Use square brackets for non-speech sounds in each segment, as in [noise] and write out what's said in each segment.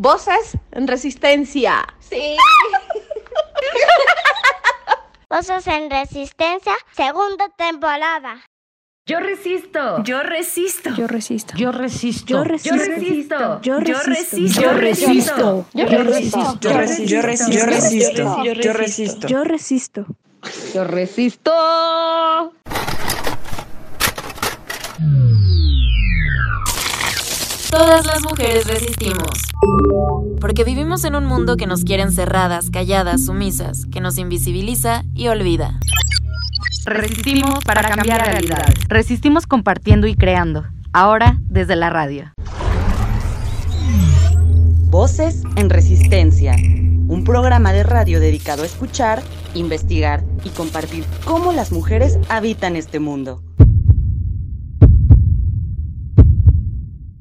Voces en resistencia. Sí. Voces en resistencia, segunda temporada. Yo resisto. Yo resisto. Yo resisto. Yo resisto. Yo resisto. Yo resisto. Yo resisto. Yo resisto. Yo resisto. Yo resisto. Yo resisto. Yo resisto. Yo resisto. Yo resisto. Todas las mujeres resistimos. Porque vivimos en un mundo que nos quiere encerradas, calladas, sumisas, que nos invisibiliza y olvida. Resistimos para cambiar realidades. Resistimos compartiendo y creando. Ahora desde la radio. Voces en Resistencia. Un programa de radio dedicado a escuchar, investigar y compartir cómo las mujeres habitan este mundo.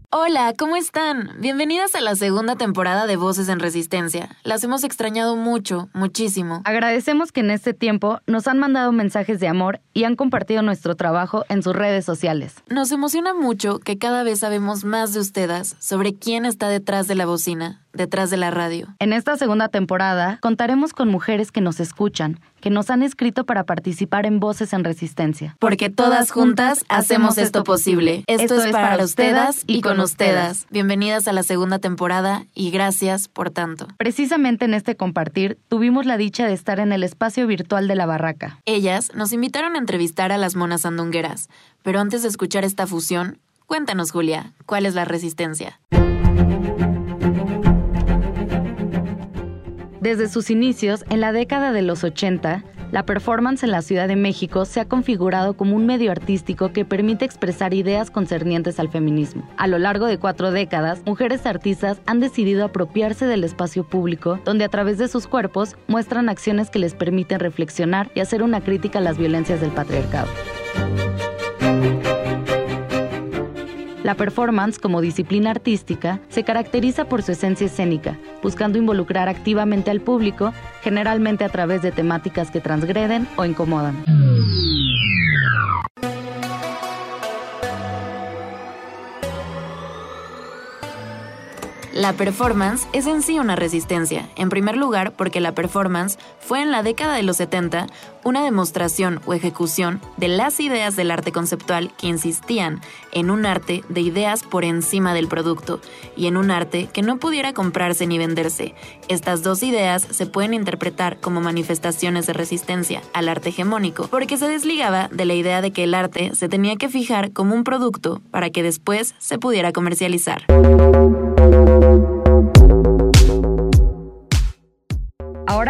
Hola, ¿cómo están? Bienvenidas a la segunda temporada de Voces en Resistencia. Las hemos extrañado mucho, muchísimo. Agradecemos que en este tiempo nos han mandado mensajes de amor y han compartido nuestro trabajo en sus redes sociales. Nos emociona mucho que cada vez sabemos más de ustedes sobre quién está detrás de la bocina, detrás de la radio. En esta segunda temporada contaremos con mujeres que nos escuchan, que nos han escrito para participar en Voces en Resistencia. Porque todas juntas hacemos esto posible. Esto, es para ustedes y con ustedes. Bienvenidas a la segunda temporada y gracias por tanto. Precisamente en este compartir tuvimos la dicha de estar en el espacio virtual de la barraca. Ellas nos invitaron a entrevistar a las monas sandungueras, pero antes de escuchar esta fusión, cuéntanos Julia, ¿cuál es la resistencia? Desde sus inicios, en la década de los 80, la performance en la Ciudad de México se ha configurado como un medio artístico que permite expresar ideas concernientes al feminismo. A lo largo de cuatro décadas, mujeres artistas han decidido apropiarse del espacio público, donde a través de sus cuerpos muestran acciones que les permiten reflexionar y hacer una crítica a las violencias del patriarcado. La performance, como disciplina artística, se caracteriza por su esencia escénica, buscando involucrar activamente al público, generalmente a través de temáticas que transgreden o incomodan. La performance es en sí una resistencia, en primer lugar porque la performance fue en la década de los 70 una demostración o ejecución de las ideas del arte conceptual que insistían en un arte de ideas por encima del producto y en un arte que no pudiera comprarse ni venderse. Estas dos ideas se pueden interpretar como manifestaciones de resistencia al arte hegemónico porque se desligaba de la idea de que el arte se tenía que fijar como un producto para que después se pudiera comercializar.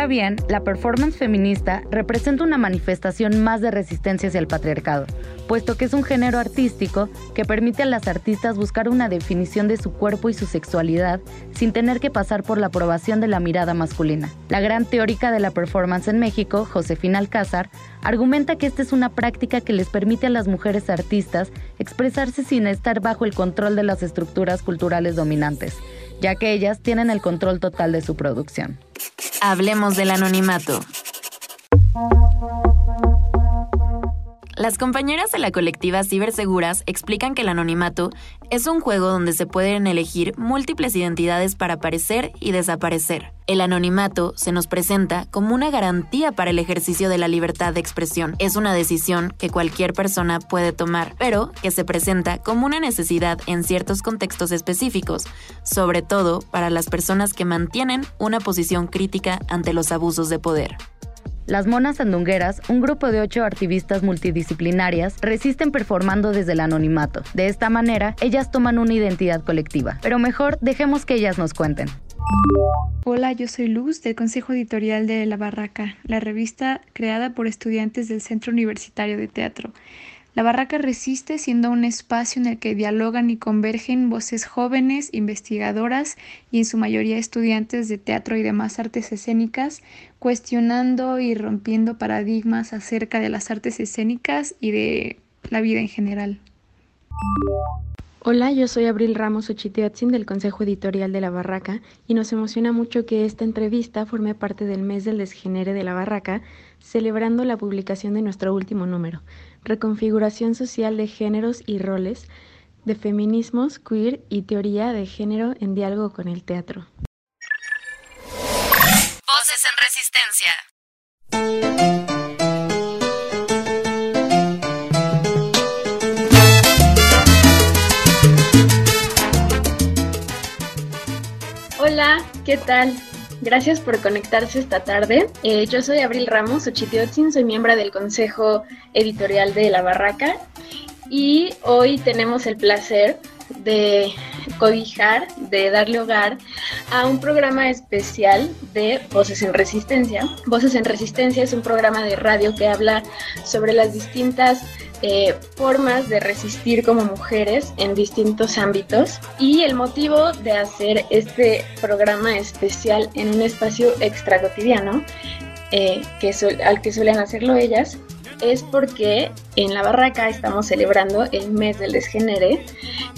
Bien, la performance feminista representa una manifestación más de resistencia hacia el patriarcado, puesto que es un género artístico que permite a las artistas buscar una definición de su cuerpo y su sexualidad sin tener que pasar por la aprobación de la mirada masculina. La gran teórica de la performance en México, Josefina Alcázar, argumenta que esta es una práctica que les permite a las mujeres artistas expresarse sin estar bajo el control de las estructuras culturales dominantes ya que ellas tienen el control total de su producción. Hablemos del anonimato. Las compañeras de la colectiva Ciberseguras explican que el anonimato es un juego donde se pueden elegir múltiples identidades para aparecer y desaparecer. El anonimato se nos presenta como una garantía para el ejercicio de la libertad de expresión. Es una decisión que cualquier persona puede tomar, pero que se presenta como una necesidad en ciertos contextos específicos, sobre todo para las personas que mantienen una posición crítica ante los abusos de poder. Las Monas Sandungueras, un grupo de ocho activistas multidisciplinarias, resisten performando desde el anonimato. De esta manera, ellas toman una identidad colectiva. Pero mejor dejemos que ellas nos cuenten. Hola, yo soy Luz del Consejo Editorial de La Barraca, la revista creada por estudiantes del Centro Universitario de Teatro. La Barraca resiste siendo un espacio en el que dialogan y convergen voces jóvenes, investigadoras y en su mayoría estudiantes de teatro y demás artes escénicas, cuestionando y rompiendo paradigmas acerca de las artes escénicas y de la vida en general. Hola, yo soy Abril Ramos Ochiteotzin del Consejo Editorial de La Barraca y nos emociona mucho que esta entrevista forme parte del mes del desgenere de La Barraca, celebrando la publicación de nuestro último número, Reconfiguración Social de Géneros y Roles, de Feminismos, Queer y Teoría de Género en Diálogo con el Teatro. Voces en Resistencia. Hola, ¿qué tal? Gracias por conectarse esta tarde. Eh, yo soy Abril Ramos Ochitiotzin, soy miembro del Consejo Editorial de La Barraca y hoy tenemos el placer de cobijar, de darle hogar a un programa especial de Voces en Resistencia. Voces en Resistencia es un programa de radio que habla sobre las distintas eh, formas de resistir como mujeres en distintos ámbitos y el motivo de hacer este programa especial en un espacio extra cotidiano eh, que al que suelen hacerlo ellas es porque en la barraca estamos celebrando el mes del desgenere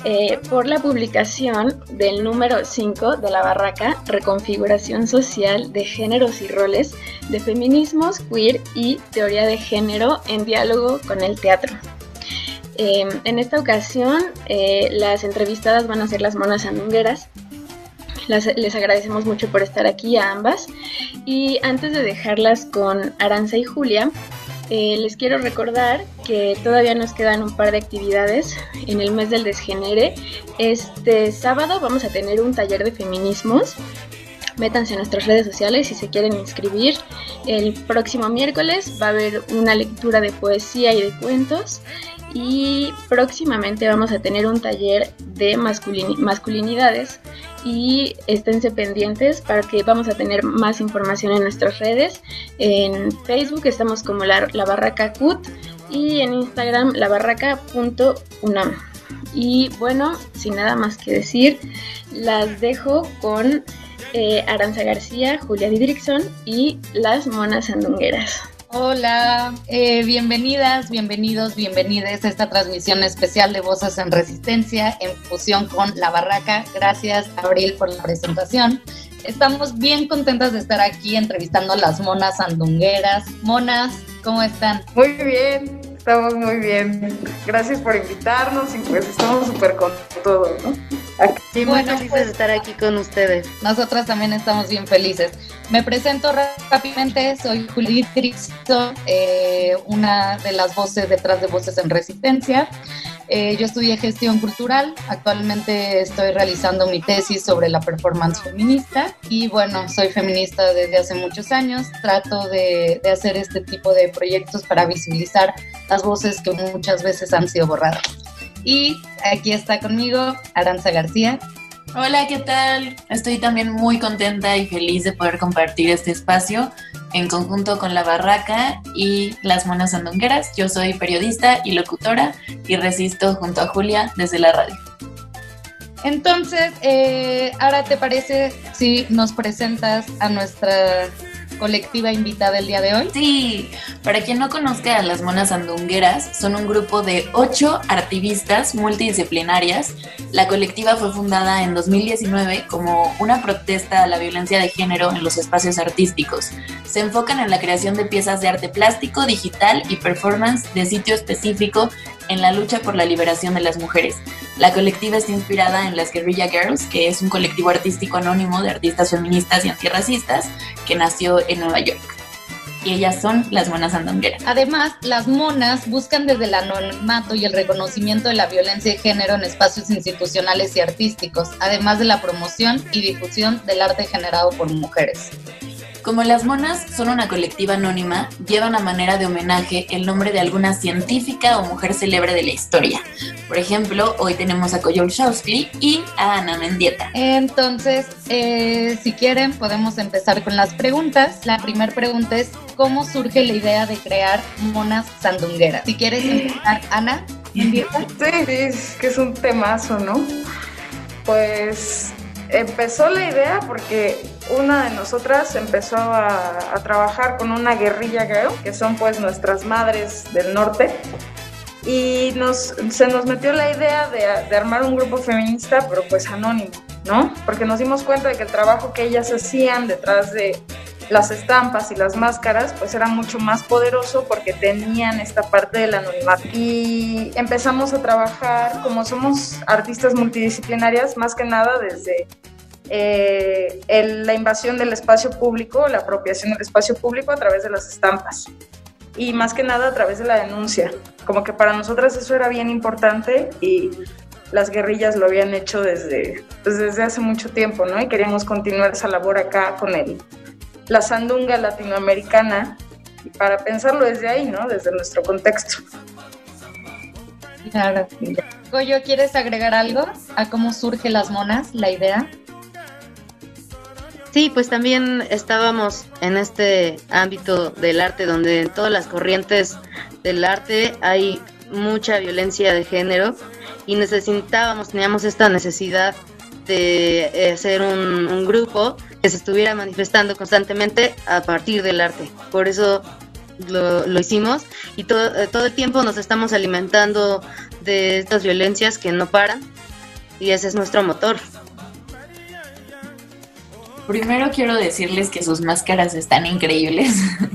eh, por la publicación del número 5 de la barraca, Reconfiguración Social de Géneros y Roles de Feminismos, Queer y Teoría de Género en diálogo con el teatro. Eh, en esta ocasión, eh, las entrevistadas van a ser las monas andungueras, les agradecemos mucho por estar aquí a ambas. Y antes de dejarlas con Aranza y Julia, eh, les quiero recordar que todavía nos quedan un par de actividades en el mes del desgenere. Este sábado vamos a tener un taller de feminismos. Métanse en nuestras redes sociales si se quieren inscribir. El próximo miércoles va a haber una lectura de poesía y de cuentos. Y próximamente vamos a tener un taller de masculinidades y esténse pendientes para que vamos a tener más información en nuestras redes. En Facebook estamos como la, barraca CUT y en Instagram la barraca.unam. Y bueno, sin nada más que decir, las dejo con eh, Aranza García, Julia Didrickson y las monas andungueras. Hola, eh, bienvenidas, bienvenidos, bienvenidas a esta transmisión especial de Voces en Resistencia en fusión con La Barraca. Gracias, Abril, por la presentación. Estamos bien contentas de estar aquí entrevistando a las monas andungueras. Monas, ¿cómo están? Muy bien, estamos muy bien. Gracias por invitarnos y pues estamos súper con todo, ¿no? Sí, muy felices de estar aquí con ustedes. Nosotras también estamos bien felices. Me presento rápidamente, soy Juli Trixon, eh, una de las voces detrás de Voces en Resistencia. Eh, yo estudié gestión cultural, actualmente estoy realizando mi tesis sobre la performance feminista y bueno, soy feminista desde hace muchos años, trato de, de hacer este tipo de proyectos para visibilizar las voces que muchas veces han sido borradas. Y aquí está conmigo Aranza García. Hola, ¿qué tal? Estoy también muy contenta y feliz de poder compartir este espacio en conjunto con La Barraca y Las Monas Andongueras. Yo soy periodista y locutora y resisto junto a Julia desde la radio. Entonces, eh, ahora te parece si nos presentas a nuestra colectiva invitada el día de hoy? Sí, para quien no conozca a las monas andungueras, son un grupo de ocho activistas multidisciplinarias. La colectiva fue fundada en 2019 como una protesta a la violencia de género en los espacios artísticos. Se enfocan en la creación de piezas de arte plástico, digital y performance de sitio específico en la lucha por la liberación de las mujeres. La colectiva está inspirada en las Guerrilla Girls, que es un colectivo artístico anónimo de artistas feministas y antirracistas que nació en Nueva York. Y ellas son las monas andongueras. Además, las monas buscan desde el anonimato y el reconocimiento de la violencia de género en espacios institucionales y artísticos, además de la promoción y difusión del arte generado por mujeres. Como las monas son una colectiva anónima, llevan a manera de homenaje el nombre de alguna científica o mujer célebre de la historia. Por ejemplo, hoy tenemos a Koyol Shausky y a Ana Mendieta. Entonces, eh, si quieren, podemos empezar con las preguntas. La primera pregunta es, cómo surge la idea de crear monas sandungueras. Si quieres empezar, Ana. [laughs] Sí, sí, que es un temazo, ¿no? Pues empezó la idea porque una de nosotras empezó a, trabajar con una guerrilla que son pues nuestras madres del norte, y nos, se nos metió la idea de, de, armar un grupo feminista, pero pues anónimo, ¿no? Porque nos dimos cuenta de que el trabajo que ellas hacían detrás de las estampas y las máscaras pues era mucho más poderoso porque tenían esta parte del anonimato. Y empezamos a trabajar como somos artistas multidisciplinarias, más que nada desde eh, la invasión del espacio público, la apropiación del espacio público a través de las estampas y más que nada a través de la denuncia. Como que para nosotras eso era bien importante y las guerrillas lo habían hecho desde, pues, desde hace mucho tiempo, ¿no? Y queríamos continuar esa labor acá con el, la sandunga latinoamericana y para pensarlo desde ahí, ¿no? Desde nuestro contexto. Claro. Goyo, ¿quieres agregar algo a cómo surge las monas, la idea? Sí, pues también estábamos en este ámbito del arte donde en todas las corrientes del arte hay mucha violencia de género y necesitábamos, teníamos esta necesidad de eh, hacer un, grupo que se estuviera manifestando constantemente a partir del arte. Por eso lo, hicimos y todo, eh, todo el tiempo nos estamos alimentando de estas violencias que no paran y ese es nuestro motor. Primero quiero decirles que sus máscaras están increíbles,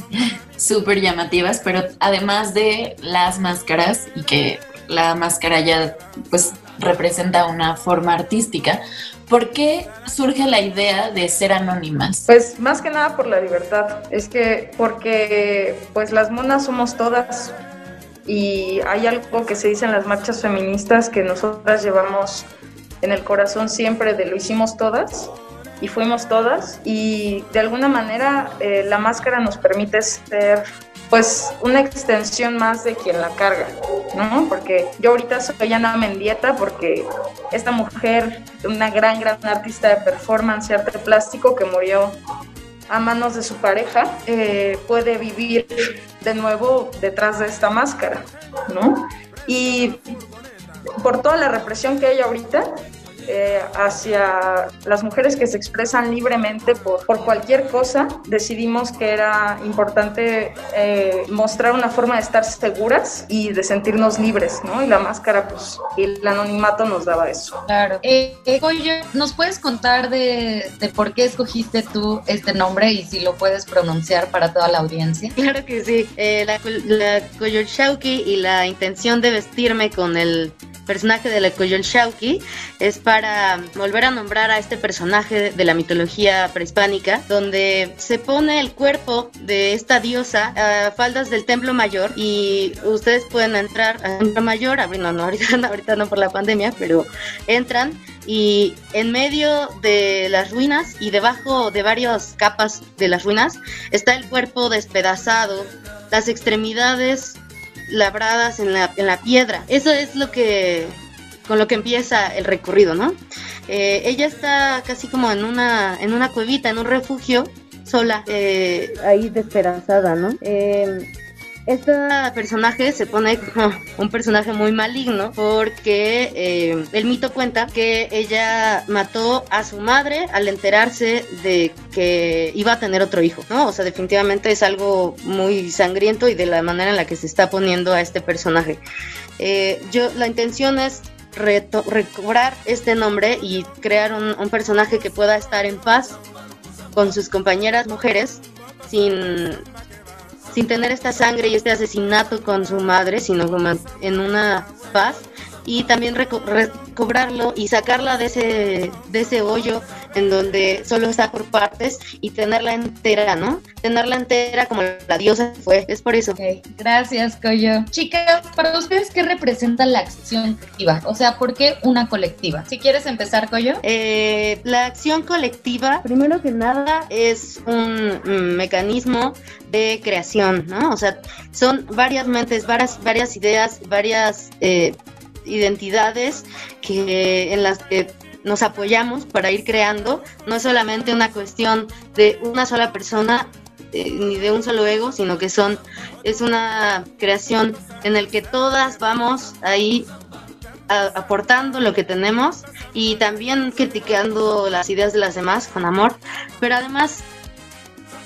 [laughs] súper llamativas, pero además de las máscaras y que la máscara ya pues representa una forma artística, ¿por qué surge la idea de ser anónimas? Pues más que nada por la libertad, es que porque pues las monas somos todas. Y hay algo que se dice en las marchas feministas que nosotras llevamos en el corazón siempre de lo hicimos todas y fuimos todas y de alguna manera eh, la máscara nos permite ser pues una extensión más de quien la carga, ¿no? Porque yo ahorita soy Ana Mendieta porque esta mujer, una gran, gran artista de performance y arte plástico que murió a manos de su pareja, eh, puede vivir de nuevo detrás de esta máscara, ¿no? Y por toda la represión que hay ahorita, eh, hacia las mujeres que se expresan libremente por, por cualquier cosa, decidimos que era importante eh, mostrar una forma de estar seguras y de sentirnos libres, ¿no? Y la máscara, pues, el anonimato nos daba eso. Claro. Eh, ¿nos puedes contar de, de, por qué escogiste tú este nombre y si lo puedes pronunciar para toda la audiencia? Claro que sí. la, la y la intención de vestirme con el personaje de la Shauki es para volver a nombrar a este personaje de la mitología prehispánica, donde se pone el cuerpo de esta diosa a faldas del templo mayor y ustedes pueden entrar al templo mayor, no, no, [laughs] ahorita, no, ahorita no por la pandemia, pero entran y en medio de las ruinas y debajo de varias capas de las ruinas está el cuerpo despedazado, las extremidades labradas en la, en la piedra. Eso es lo que con lo que empieza el recorrido, ¿no? Eh, ella está casi como en una, en una cuevita, en un refugio, sola, eh, ahí desesperanzada, ¿no? Eh, este personaje se pone como un personaje muy maligno porque eh, el mito cuenta que ella mató a su madre al enterarse de que iba a tener otro hijo, ¿no? O sea, definitivamente es algo muy sangriento y de la manera en la que se está poniendo a este personaje. Eh, yo, la intención es recobrar este nombre y crear un, un personaje que pueda estar en paz con sus compañeras mujeres sin sin tener esta sangre y este asesinato con su madre, sino como en una paz y también recobrarlo y sacarla de ese, de ese hoyo en donde solo está por partes y tenerla entera, ¿no? Tenerla entera como la diosa fue. Es por eso. Gracias, Coyo. Chicas, para ustedes, ¿qué representa la acción colectiva? O sea, ¿por qué una colectiva? Si quieres empezar, Coyo. Eh, la acción colectiva, primero que nada, es un mecanismo de creación, ¿no? O sea, son varias mentes, varias, varias ideas, varias eh, identidades que en las que nos apoyamos para ir creando. No es solamente una cuestión de una sola persona eh, ni de un solo ego, sino que son es una creación en el que todas vamos ahí aportando lo que tenemos y también criticando las ideas de las demás con amor, pero además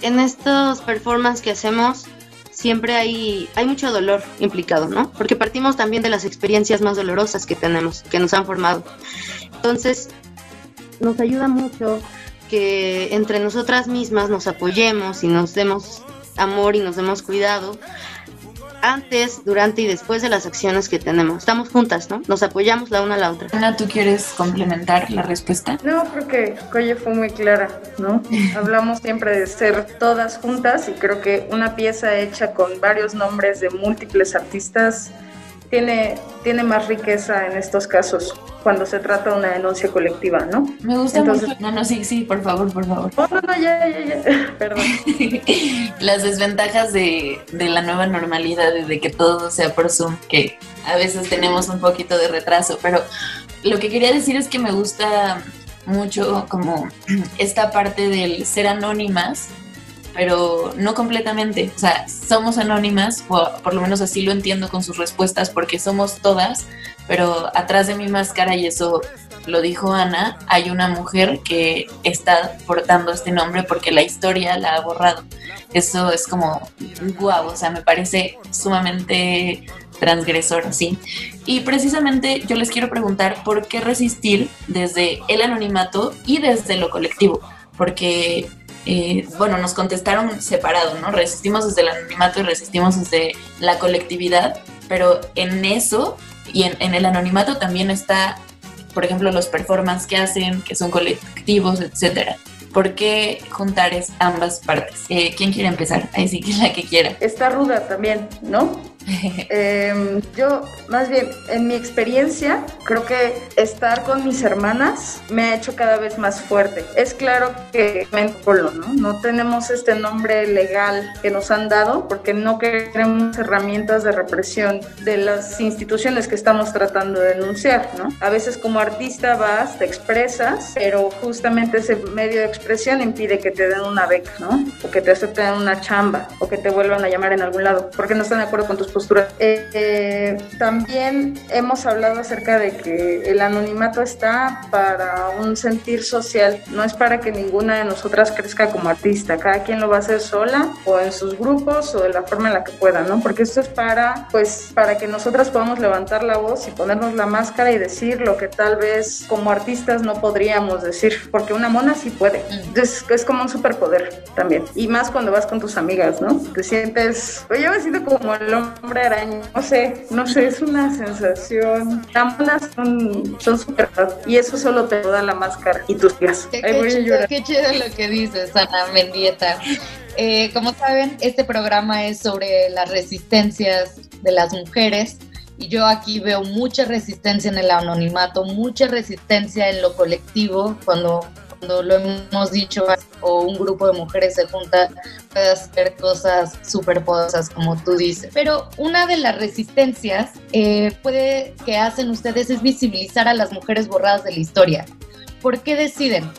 en estos performances que hacemos siempre hay, hay mucho dolor implicado, ¿no? Porque partimos también de las experiencias más dolorosas que tenemos, que nos han formado. Entonces, nos ayuda mucho que entre nosotras mismas nos apoyemos y nos demos amor y nos demos cuidado antes, durante y después de las acciones que tenemos. Estamos juntas, ¿no? Nos apoyamos la una a la otra. Ana, ¿tú quieres complementar la respuesta? No, creo que Coye fue muy clara, ¿no? [laughs] Hablamos siempre de ser todas juntas y creo que una pieza hecha con varios nombres de múltiples artistas tiene, tiene más riqueza en estos casos cuando se trata de una denuncia colectiva, ¿no? Me gusta Entonces, mucho. No, no, sí, sí, por favor, por favor. Oh, no, no, ya, ya, ya. [laughs] Perdón. [laughs] Las desventajas de, de la nueva normalidad, de que todo sea por Zoom, que a veces tenemos un poquito de retraso, pero lo que quería decir es que me gusta mucho como [clears throat] esta parte del ser anónimas pero no completamente. O sea, somos anónimas, o por lo menos así lo entiendo con sus respuestas, porque somos todas, pero atrás de mi máscara, y eso lo dijo Ana, hay una mujer que está portando este nombre porque la historia la ha borrado. Eso es como guau, o sea, me parece sumamente transgresor, sí. Y precisamente yo les quiero preguntar por qué resistir desde el anonimato y desde lo colectivo, porque eh, bueno, nos contestaron separado, ¿no? Resistimos desde el anonimato y resistimos desde la colectividad, pero en eso y en, el anonimato también está, por ejemplo, los performances que hacen, que son colectivos, etcétera. ¿Por qué juntar ambas partes? Eh, ¿Quién quiere empezar? Ahí sí que [laughs] la que quiera. Está ruda también, ¿no? [laughs] Em, yo, más bien, en mi experiencia, creo que estar con mis hermanas me ha hecho cada vez más fuerte. Es claro que ¿no? No tenemos este nombre legal que nos han dado porque no queremos herramientas de represión de las instituciones que estamos tratando de denunciar, ¿no? A veces como artista vas, te expresas, pero justamente ese medio de expresión impide que te den una beca, ¿no? O que te acepten una chamba, o que te vuelvan a llamar en algún lado, porque no están de acuerdo con tus eh, también hemos hablado acerca de que el anonimato está para un sentir social, no es para que ninguna de nosotras crezca como artista, cada quien lo va a hacer sola o en sus grupos o de la forma en la que pueda, ¿no? Porque esto es para, pues, para que nosotras podamos levantar la voz y ponernos la máscara y decir lo que tal vez como artistas no podríamos decir, porque una mona sí puede. Entonces es como un superpoder también. Y más cuando vas con tus amigas, ¿no? Te sientes, pues yo me siento como el hombre hombre araña. No sé, no sé, es una sensación. Las son, son súper y eso solo te da la máscara y tus pies. Qué, qué, chido, lo que dices, Ana Mendieta. Eh, como saben, este programa es sobre las resistencias de las mujeres y yo aquí veo mucha resistencia en el anonimato, mucha resistencia en lo colectivo, cuando cuando lo hemos dicho o un grupo de mujeres se junta, puede hacer cosas súper poderosas, como tú dices. Pero una de las resistencias eh, puede que hacen ustedes es visibilizar a las mujeres borradas de la historia. ¿Por qué deciden?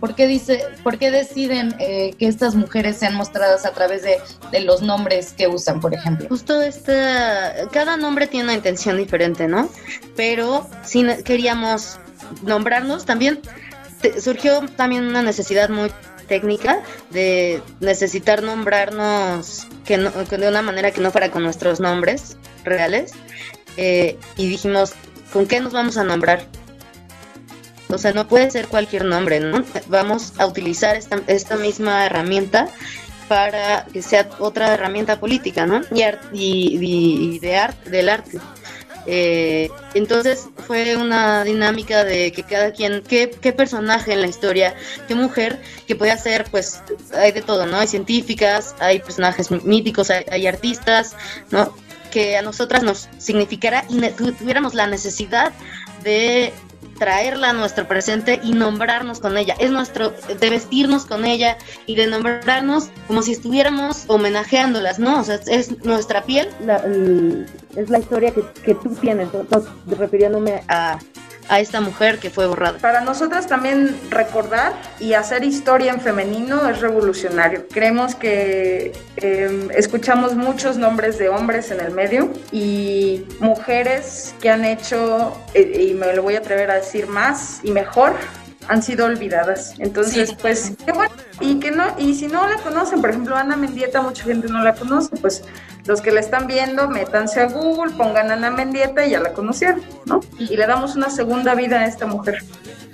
¿Por qué, dice, por qué deciden eh, que estas mujeres sean mostradas a través de, de, los nombres que usan, por ejemplo? Justo esta, cada nombre tiene una intención diferente, ¿no? Pero si queríamos nombrarnos también surgió también una necesidad muy técnica de necesitar nombrarnos que, de una manera que no fuera con nuestros nombres reales eh, y dijimos con qué nos vamos a nombrar o sea no puede ser cualquier nombre no vamos a utilizar esta, esta misma herramienta para que sea otra herramienta política no y, y, de arte del arte eh, entonces fue una dinámica de que cada quien, qué, qué, personaje en la historia, qué mujer, que podía ser, pues hay de todo, ¿no? Hay científicas, hay personajes míticos, hay, artistas, ¿no? Que a nosotras nos significara y tuviéramos la necesidad de traerla a nuestro presente y nombrarnos con ella. Es nuestro, de vestirnos con ella y de nombrarnos como si estuviéramos homenajeándolas, ¿no? O sea, es nuestra piel, es la historia que, tú tienes, refiriéndome a, a esta mujer que fue borrada. Para nosotras también recordar y hacer historia en femenino es revolucionario. Creemos que eh, escuchamos muchos nombres de hombres en el medio y mujeres que han hecho, eh, y me lo voy a atrever a decir más y mejor, han sido olvidadas. Entonces, pues, qué bueno. Y que no, y si no la conocen, por ejemplo, Ana Mendieta, mucha gente no la conoce, pues los que la están viendo, métanse a Google, pongan Ana Mendieta y ya la conocieron, ¿no? Y le damos una segunda vida a esta mujer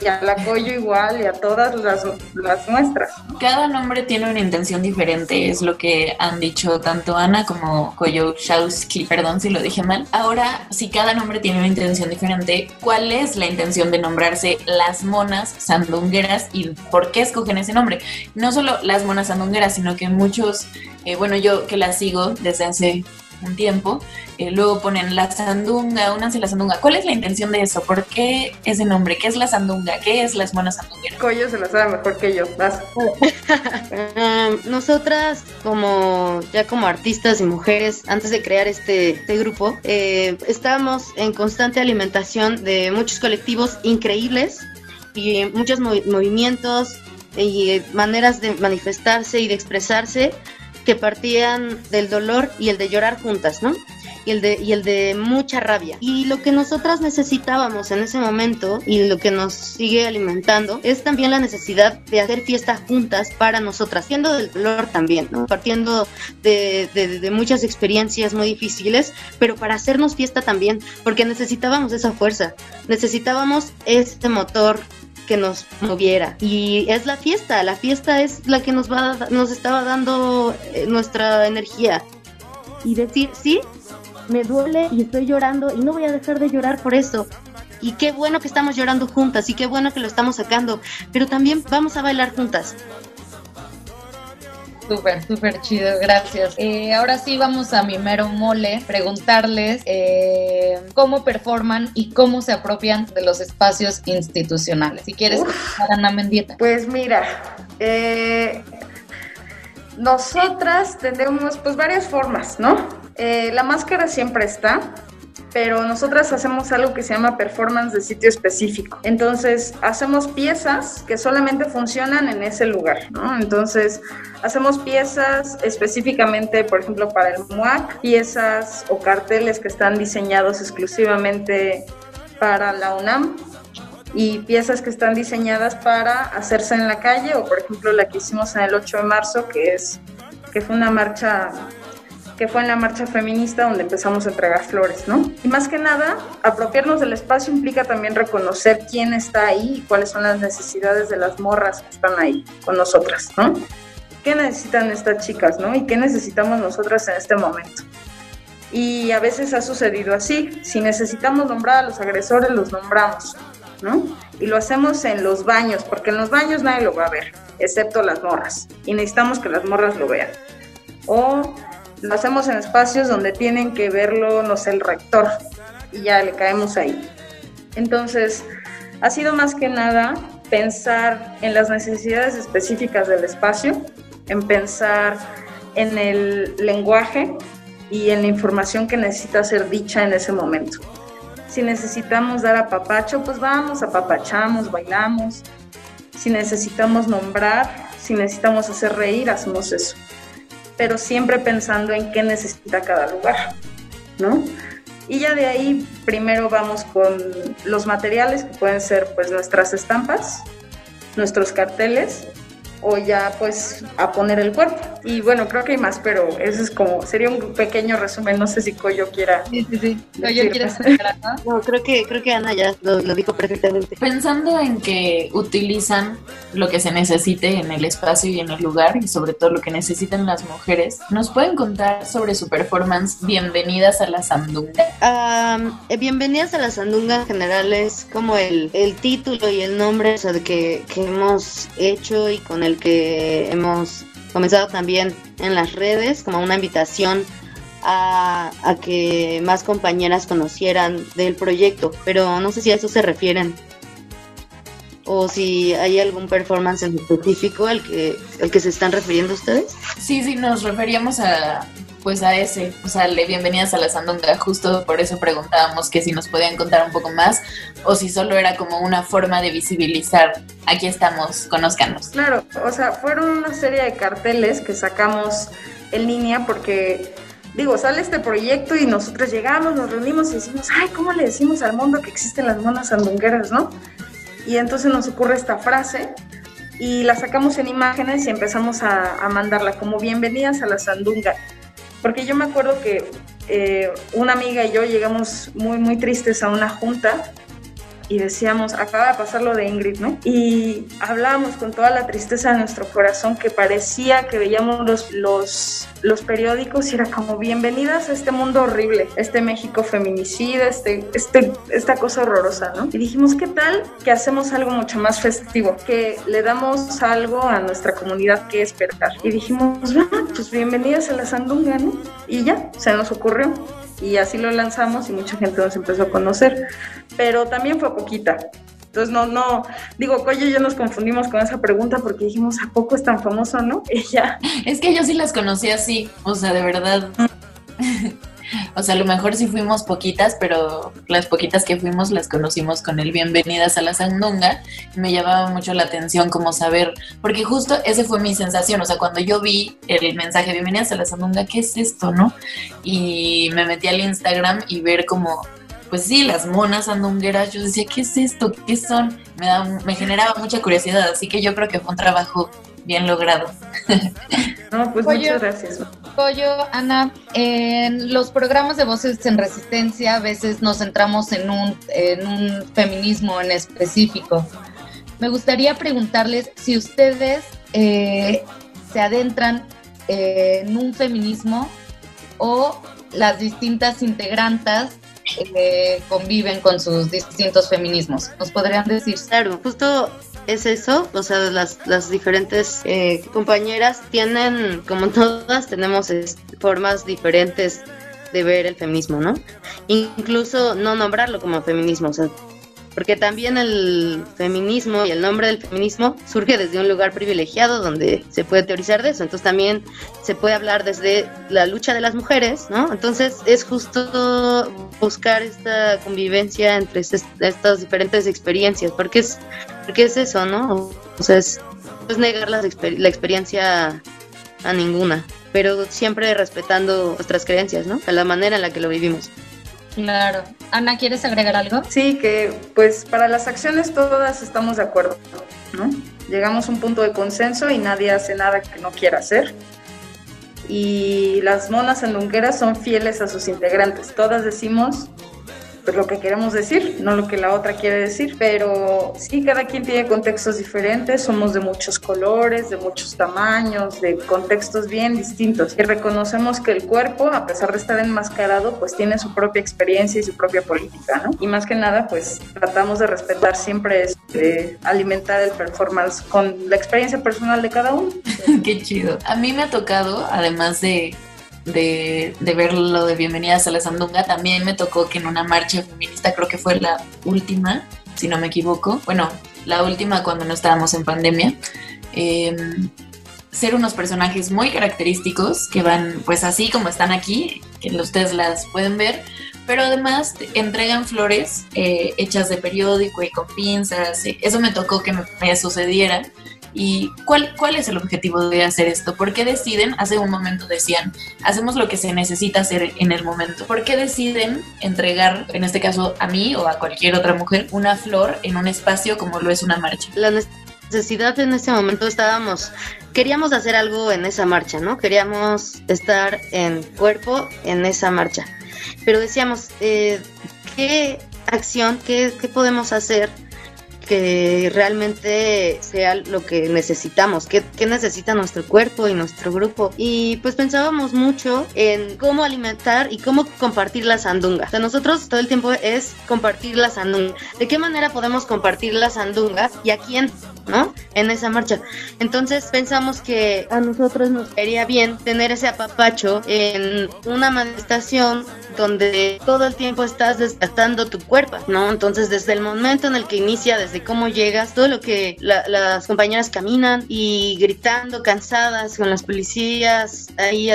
y a la Coyo igual y a todas las, las nuestras. Cada nombre tiene una intención diferente, es lo que han dicho tanto Ana como Koyo Shawski, perdón si lo dije mal. Ahora, si cada nombre tiene una intención diferente, ¿cuál es la intención de nombrarse las monas sandungueras y por qué escogen ese nombre? No solo las monas sandungueras, sino que muchos, eh, bueno, yo que las sigo desde hace un tiempo, eh, luego ponen la sandunga, únanse la sandunga. ¿Cuál es la intención de eso? ¿Por qué ese nombre? ¿Qué es la sandunga? ¿Qué es las monas sandungueras? Coyo se la sabe mejor que yo. Um, nosotras, como ya como artistas y mujeres, antes de crear este, este grupo, eh, estábamos en constante alimentación de muchos colectivos increíbles y muchos movimientos y maneras de manifestarse y de expresarse que partían del dolor y el de llorar juntas, ¿no? Y el, de, y el de mucha rabia. Y lo que nosotras necesitábamos en ese momento y lo que nos sigue alimentando es también la necesidad de hacer fiesta juntas para nosotras, siendo del dolor también, ¿no? Partiendo de, de, de muchas experiencias muy difíciles, pero para hacernos fiesta también, porque necesitábamos esa fuerza, necesitábamos este motor que nos moviera. Y es la fiesta, la fiesta es la que nos, va, nos estaba dando eh, nuestra energía. Y decir, sí, me duele y estoy llorando y no voy a dejar de llorar por eso. Y qué bueno que estamos llorando juntas y qué bueno que lo estamos sacando, pero también vamos a bailar juntas. Súper, súper chido, gracias. Eh, ahora sí vamos a mi mero mole, preguntarles eh, cómo performan y cómo se apropian de los espacios institucionales. Si quieres, Ana Mendieta. Pues mira, eh, nosotras tenemos pues varias formas, ¿no? la máscara siempre está, pero nosotras hacemos algo que se llama performance de sitio específico. Entonces, hacemos piezas que solamente funcionan en ese lugar. Entonces, hacemos piezas específicamente, por ejemplo, para el MUAC, piezas o carteles que están diseñados exclusivamente para la UNAM y piezas que están diseñadas para hacerse en la calle o por ejemplo la que hicimos en el 8 de marzo que es que fue una marcha que fue en la marcha feminista donde empezamos a entregar flores, ¿no? Y más que nada, apropiarnos del espacio implica también reconocer quién está ahí y cuáles son las necesidades de las morras que están ahí con nosotras, ¿no? ¿Qué necesitan estas chicas, no? Y qué necesitamos nosotras en este momento. Y a veces ha sucedido así. Si necesitamos nombrar a los agresores, los nombramos, ¿no? Y lo hacemos en los baños, porque en los baños nadie lo va a ver, excepto las morras. Y necesitamos que las morras lo vean. O lo hacemos en espacios donde tienen que verlo, no sé, el rector, y ya le caemos ahí. Entonces, ha sido más que nada pensar en las necesidades específicas del espacio, en pensar en el lenguaje y en la información que necesita ser dicha en ese momento. Si necesitamos dar a papacho, pues vamos, apapachamos, bailamos. Si necesitamos nombrar, si necesitamos hacer reír, hacemos eso pero siempre pensando en qué necesita cada lugar, ¿no? Y ya de ahí primero vamos con los materiales que pueden ser pues nuestras estampas, nuestros carteles o ya pues a poner el cuerpo. Y bueno, creo que hay más, pero eso es como, sería un pequeño resumen, no sé si Coyo quiera. Sí, sí, sí. Coyo quiere [laughs] No, creo que, creo que Ana ya lo, lo, dijo perfectamente. Pensando en que utilizan lo que se necesite en el espacio y en el lugar, y sobre todo lo que necesitan las mujeres, ¿nos pueden contar sobre su performance Bienvenidas a la Sandunga? Um, Bienvenidas a la Sandunga en general es como el, el título y el nombre o sea, que, que hemos hecho y con el que hemos comenzado también en las redes como una invitación a, que más compañeras conocieran del proyecto, pero no sé si a eso se refieren o si hay algún performance en específico al que, al que se están refiriendo ustedes. Sí, sí, nos referíamos a pues a ese, o sea, le bienvenidas a la Sandunga. Justo por eso preguntábamos que si nos podían contar un poco más o si solo era como una forma de visibilizar, aquí estamos, conózcanos. Claro, o sea, fueron una serie de carteles que sacamos en línea porque digo, sale este proyecto y nosotros llegamos, nos reunimos y decimos, ay, ¿cómo le decimos al mundo que existen las monas sandungueras, no? Y entonces nos ocurre esta frase y la sacamos en imágenes y empezamos a, a mandarla como bienvenidas a la sandunga. Porque yo me acuerdo que eh, una amiga y yo llegamos muy, muy tristes a una junta y decíamos, acaba de pasar lo de Ingrid, ¿no? Y hablábamos con toda la tristeza de nuestro corazón que parecía que veíamos los, los, los periódicos y era como bienvenidas a este mundo horrible, este México feminicida, este, este, esta cosa horrorosa, ¿no? Y dijimos, ¿qué tal que hacemos algo mucho más festivo? Que le damos algo a nuestra comunidad que esperar. Y dijimos, pues bienvenidas a la Sandunga, ¿no? Y ya, se nos ocurrió y así lo lanzamos y mucha gente nos empezó a conocer, pero también fue poquita. Entonces, no, no, digo, Coyo y yo nos confundimos con esa pregunta porque dijimos, ¿a poco es tan famoso, no? [laughs] Ella. Es que yo sí las conocí así, o sea, de verdad. [laughs] O sea, a lo mejor sí fuimos poquitas, pero las poquitas que fuimos las conocimos con el Bienvenidas a la Sandunga. Me llamaba mucho la atención como saber, porque justo ese fue mi sensación. O sea, cuando yo vi el mensaje Bienvenidas a la Sandunga, ¿qué es esto, no? Y me metí al Instagram y ver como pues sí, las monas sandungueras, yo decía, ¿qué es esto? ¿Qué son? Me, da, me generaba mucha curiosidad, así que yo creo que fue un trabajo bien logrado. No, pues muchas gracias. Pollo, Ana, en los programas de Voces en Resistencia a veces nos centramos en un, en un feminismo en específico. Me gustaría preguntarles si ustedes eh, se adentran en un feminismo o las distintas integrantes eh, conviven con sus distintos feminismos. ¿Nos podrían decir? Claro, justo es eso, o sea, las, las diferentes eh, compañeras tienen, como [laughs] todas, tenemos formas diferentes de ver el feminismo, ¿no? Incluso no nombrarlo como feminismo, o sea, porque también el feminismo y el nombre del feminismo surge desde un lugar privilegiado donde se puede teorizar de eso, entonces también se puede hablar desde la lucha de las mujeres, ¿no? Entonces es justo buscar esta convivencia entre estas diferentes experiencias, porque es, porque es eso, ¿no? O sea, es, negar la, la experiencia a ninguna, pero siempre respetando nuestras creencias, ¿no? A la manera en la que lo vivimos. Claro. Ana, ¿quieres agregar algo? Sí, que pues para las acciones todas estamos de acuerdo, ¿no? Llegamos a un punto de consenso y nadie hace nada que no quiera hacer. Y las monas sandungueras son fieles a sus integrantes. Todas decimos pues, lo que queremos decir, no lo que la otra quiere decir, pero sí, cada quien tiene contextos diferentes, somos de muchos colores, de muchos tamaños, de contextos bien distintos y reconocemos que el cuerpo, a pesar de estar enmascarado, pues tiene su propia experiencia y su propia política, ¿no? Y más que nada, pues tratamos de respetar siempre eso, de alimentar el performance con la experiencia personal de cada uno. [laughs] Qué chido. A mí me ha tocado, además de de, de, ver lo de Bienvenidas a la Sandunga, también me tocó que en una marcha feminista, creo que fue la última, si no me equivoco, bueno, la última cuando no estábamos en pandemia, em, ser unos personajes muy característicos que van pues así como están aquí, que ustedes las pueden ver, pero además entregan flores eh, hechas de periódico y con pinzas, eso me tocó que me, me sucediera ¿Y cuál, cuál es el objetivo de hacer esto? ¿Por qué deciden, hace un momento decían, hacemos lo que se necesita hacer en el momento? ¿Por qué deciden entregar, en este caso a mí o a cualquier otra mujer, una flor en un espacio como lo es una marcha? La necesidad en ese momento estábamos, queríamos hacer algo en esa marcha, ¿no? Queríamos estar en cuerpo en esa marcha. Pero decíamos, eh, ¿qué acción, qué, qué podemos hacer? Que realmente sea lo que necesitamos, qué, necesita nuestro cuerpo y nuestro grupo. Y pues pensábamos mucho en cómo alimentar y cómo compartir la sandunga. O nosotros todo el tiempo es compartir la sandunga. ¿De qué manera podemos compartir la sandunga y a quién? ¿no? En esa marcha. Entonces pensamos que a nosotros nos sería bien tener ese apapacho en una manifestación donde todo el tiempo estás desgastando tu cuerpo, ¿no? Entonces desde el momento en el que inicia, desde cómo llegas, todo lo que las compañeras caminan y gritando, cansadas, con las policías ahí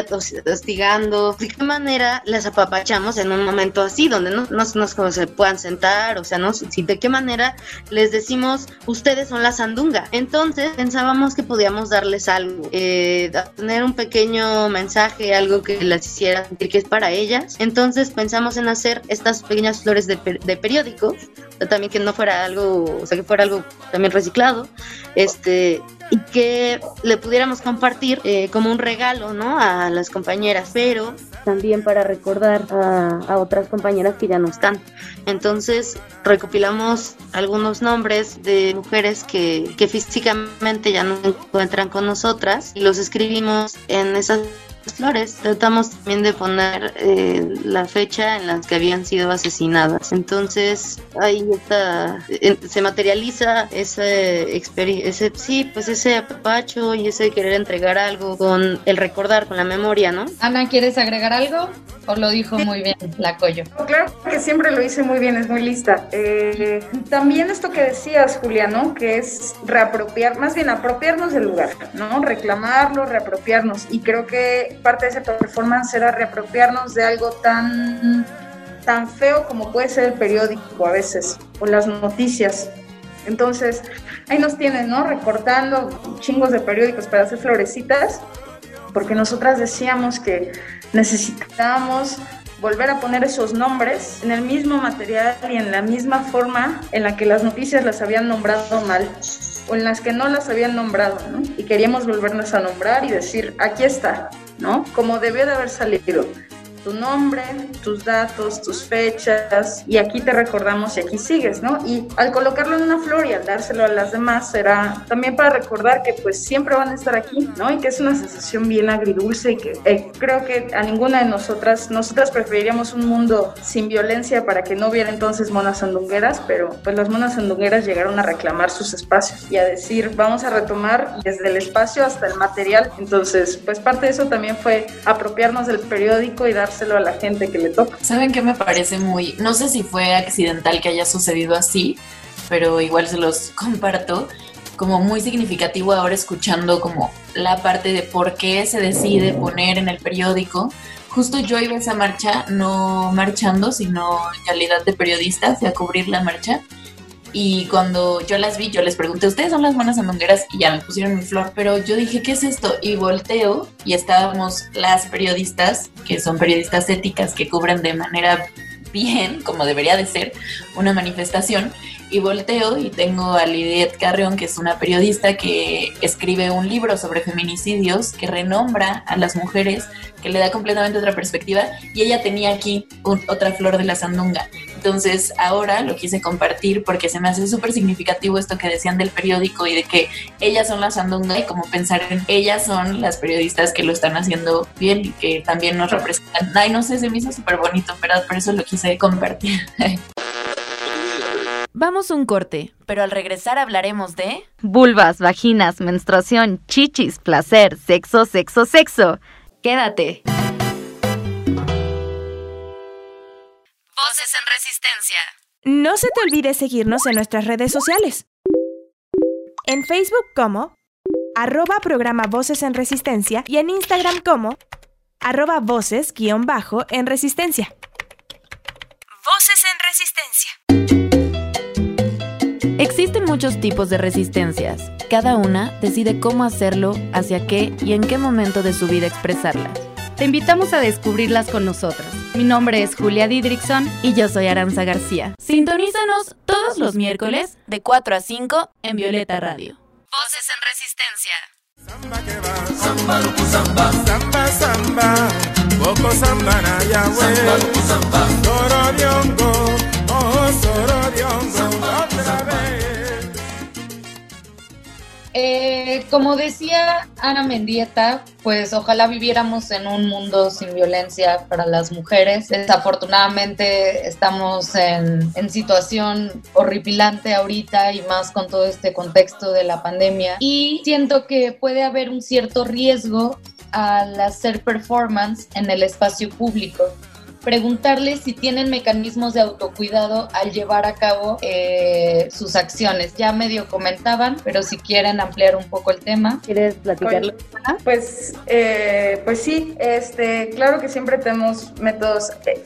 hostigando, ¿de qué manera las apapachamos en un momento así, donde no, no, no se puedan sentar, o sea, no, de qué manera les decimos, ustedes son la sandunga. Entonces pensábamos que podíamos darles algo, eh, tener un pequeño mensaje, algo que las hiciera sentir que es para ellas. Entonces pensamos en hacer estas pequeñas flores de, de periódico, también que no fuera algo, o sea, que fuera algo también reciclado, este, y que le pudiéramos compartir eh, como un regalo, ¿no? A las compañeras, pero también para recordar a, otras compañeras que ya no están. Entonces recopilamos algunos nombres de mujeres que, que físicamente ya no encuentran con nosotras y los escribimos en esas flores. Tratamos también de poner eh, la fecha en la que habían sido asesinadas. Entonces ahí está, se materializa ese, ese, sí, pues ese apapacho y ese querer entregar algo con el recordar, con la memoria, ¿no? Ana, ¿quieres agregar algo? ¿O lo dijo muy bien la Coyo? Claro que siempre lo hice muy bien, es muy lista. Eh, también esto que decías, Juliano, que es reapropiar, más bien apropiarnos del lugar, ¿no? Reclamarlo, reapropiarnos. Y creo que parte de esa performance era reapropiarnos de algo tan, tan feo como puede ser el periódico a veces, o las noticias. Entonces, ahí nos tienen, ¿no? Recortando chingos de periódicos para hacer florecitas, porque nosotras decíamos que necesitábamos volver a poner esos nombres en el mismo material y en la misma forma en la que las noticias las habían nombrado mal o en las que no las habían nombrado, ¿no? Y queríamos volvernos a nombrar y decir, aquí está, ¿no? Como debió de haber salido tu nombre, tus datos, tus fechas, y aquí te recordamos y aquí sigues, ¿no? Y al colocarlo en una flor y al dárselo a las demás, será también para recordar que pues siempre van a estar aquí, ¿no? Y que es una sensación bien agridulce y que eh, creo que a ninguna de nosotras, nosotras preferiríamos un mundo sin violencia para que no hubiera entonces monas sandungueras, pero pues las monas sandungueras llegaron a reclamar sus espacios y a decir, vamos a retomar desde el espacio hasta el material. Entonces, pues parte de eso también fue apropiarnos del periódico y dar a la gente que le toca. ¿Saben qué me parece muy, no sé si fue accidental que haya sucedido así, pero igual se los [laughs] comparto, como muy significativo ahora escuchando como la parte de por qué se decide poner en el periódico. Justo yo iba a esa marcha, no marchando, sino en calidad de periodista, fui a cubrir la marcha y cuando yo las vi, yo les pregunté, ¿ustedes son las buenas andongueras? Y ya me pusieron mi flor, pero yo dije, ¿qué es esto? Y volteo y estábamos las periodistas, que son periodistas éticas que cubren de manera bien, como debería de ser, una manifestación. Y volteo y tengo a Lidiet Carrión, que es una periodista que escribe un libro sobre feminicidios, que renombra a las mujeres, que le da completamente otra perspectiva. Y ella tenía aquí otra flor de la sandunga. Entonces ahora lo quise compartir porque se me hace súper significativo esto que decían del periódico y de que ellas son las sandunga y como pensar en ellas son las periodistas que lo están haciendo bien y que también nos representan. Ay, no sé, se me hizo súper bonito, pero por eso lo quise compartir. [laughs] Vamos un corte, pero al regresar hablaremos de... Vulvas, vaginas, menstruación, chichis, placer, sexo, sexo, sexo. Quédate. Voces en Resistencia. No se te olvide seguirnos en nuestras redes sociales. En Facebook como arroba programa Voces en Resistencia y en Instagram como arroba voces guion bajo en Resistencia. Voces en Resistencia. Existen muchos tipos de resistencias. Cada una decide cómo hacerlo, hacia qué y en qué momento de su vida expresarlas. Te invitamos a descubrirlas con nosotras. Mi nombre es Julia Didrickson y yo soy Aranza García. Sintonízanos todos los miércoles de 4 a 5 en Violeta Radio. Voces en Resistencia. Eh, como decía Ana Mendieta, pues ojalá viviéramos en un mundo sin violencia para las mujeres. Desafortunadamente estamos en, en situación horripilante ahorita y más con todo este contexto de la pandemia. Y siento que puede haber un cierto riesgo al hacer performance en el espacio público preguntarles si tienen mecanismos de autocuidado al llevar a cabo eh, sus acciones. Ya medio comentaban, pero si quieren ampliar un poco el tema. ¿Quieres platicarlo? Pues, eh, pues sí, este, claro que siempre tenemos métodos. Eh,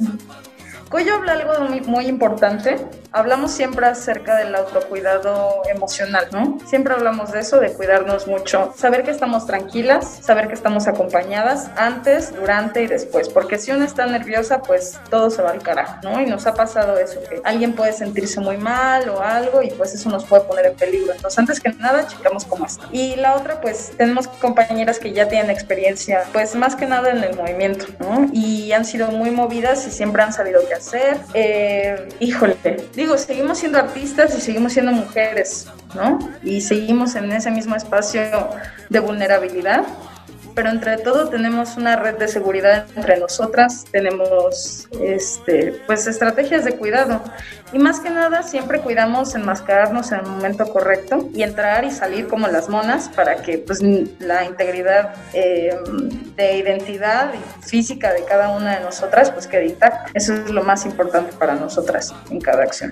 Coyo habla algo muy, muy importante. Hablamos siempre acerca del autocuidado emocional, ¿no? Siempre hablamos de eso, de cuidarnos mucho. Saber que estamos tranquilas, saber que estamos acompañadas antes, durante y después. Porque si una está nerviosa, pues todo se va al carajo, ¿no? Y nos ha pasado eso, que alguien puede sentirse muy mal o algo y pues eso nos puede poner en peligro. Entonces, antes que nada, checamos cómo está. Y la otra, pues tenemos compañeras que ya tienen experiencia, pues más que nada en el movimiento, ¿no? Y han sido muy movidas y siempre han sabido qué hacer. Eh, híjole, digo, seguimos siendo artistas y seguimos siendo mujeres, ¿no? Y seguimos en ese mismo espacio de vulnerabilidad, pero entre todo tenemos una red de seguridad entre nosotras, tenemos este, pues estrategias de cuidado y más que nada siempre cuidamos enmascararnos en el momento correcto y entrar y salir como las monas para que pues la integridad eh, de identidad y física de cada una de nosotras pues quede intacta. Eso es lo más importante para nosotras en cada acción.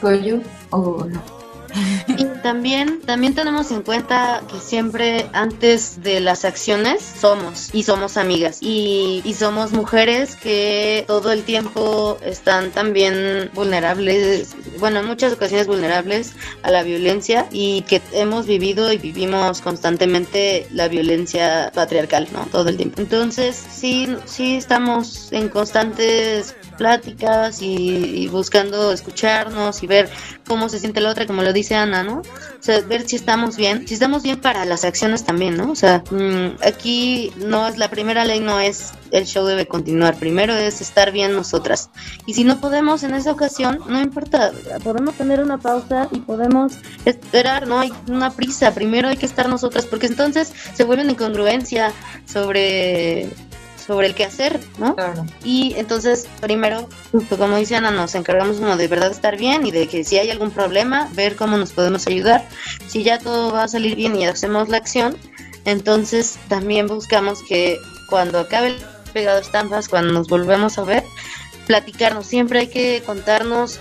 ¿Cuello o no? Y también, también tenemos en cuenta que siempre antes de las acciones somos y somos amigas y, y somos mujeres que todo el tiempo están también vulnerables, bueno, en muchas ocasiones vulnerables a la violencia y que hemos vivido y vivimos constantemente la violencia patriarcal, ¿no? Todo el tiempo. Entonces, sí, sí estamos en constantes pláticas y, buscando escucharnos y ver cómo se siente la otra, como lo dice Ana, ¿no? O sea, ver si estamos bien, si estamos bien para las acciones también, ¿no? O sea, mmm, aquí no es la primera ley, no es el show debe continuar, primero es estar bien nosotras. Y si no podemos en esa ocasión, no importa, podemos tener una pausa y podemos esperar, no hay una prisa, primero hay que estar nosotras, porque entonces se vuelve una incongruencia sobre sobre el qué hacer, ¿no? Claro. Y entonces, primero, justo como dice Ana, nos encargamos como de verdad estar bien y de que si hay algún problema, ver cómo nos podemos ayudar. Si ya todo va a salir bien y hacemos la acción, entonces también buscamos que cuando acabe el pegado estampas, cuando nos volvemos a ver, platicarnos. Siempre hay que contarnos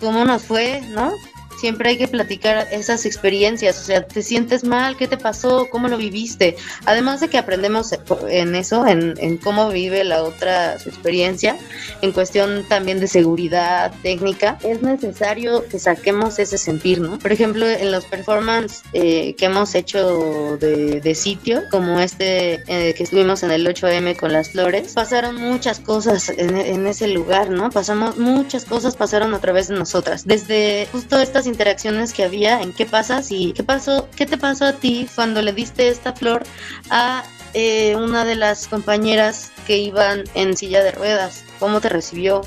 cómo nos fue, ¿no? Siempre hay que platicar esas experiencias, o sea, te sientes mal, qué te pasó, cómo lo viviste, además de que aprendemos en eso, en, en cómo vive la otra su experiencia, en cuestión también de seguridad técnica, es necesario que saquemos ese sentir, ¿no? Por ejemplo, en los performances eh, que hemos hecho de, de sitio, como este eh, que estuvimos en el 8M con las flores, pasaron muchas cosas en, en ese lugar, ¿no? Pasamos, muchas cosas pasaron a través de nosotras, desde justo estas interacciones que había en qué pasa si qué pasó qué te pasó a ti cuando le diste esta flor a eh, una de las compañeras que iban en silla de ruedas cómo te recibió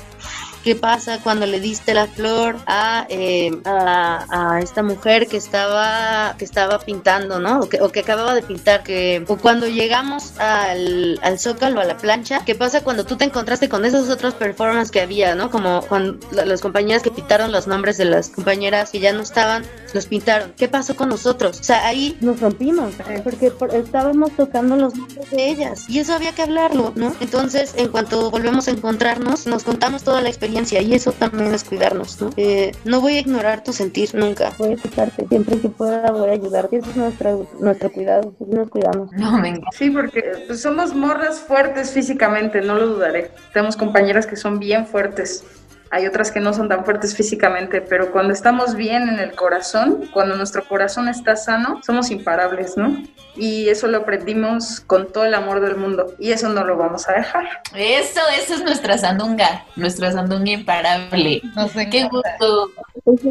qué pasa cuando le diste la flor a, eh, a, a, esta mujer que estaba que estaba pintando, ¿no? O que, o que acababa de pintar, que o cuando llegamos al, al zócalo, a la plancha, ¿qué pasa cuando tú te encontraste con esos otros performances que había, ¿no? Como cuando las compañeras que pintaron los nombres de las compañeras que ya no estaban, los pintaron. ¿Qué pasó con nosotros? O sea, ahí nos rompimos, ¿eh? porque por, estábamos tocando los nombres de ellas y eso había que hablarlo, ¿no? Entonces, en cuanto volvemos a encontrarnos, nos contamos toda la experiencia y eso también es cuidarnos, ¿no? Eh, no voy a ignorar tu sentir nunca, voy a escucharte siempre que pueda, voy a ayudarte, ese es nuestro, nuestro cuidado, nos cuidamos. No, me Sí, porque pues, somos morras fuertes físicamente, no lo dudaré. Tenemos compañeras que son bien fuertes. Hay otras que no son tan fuertes físicamente, pero cuando estamos bien en el corazón, cuando nuestro corazón está sano, somos imparables, ¿no? Y eso lo aprendimos con todo el amor del mundo y eso no lo vamos a dejar. Eso, eso es nuestra sandunga, nuestra sandunga imparable. No sé qué gusto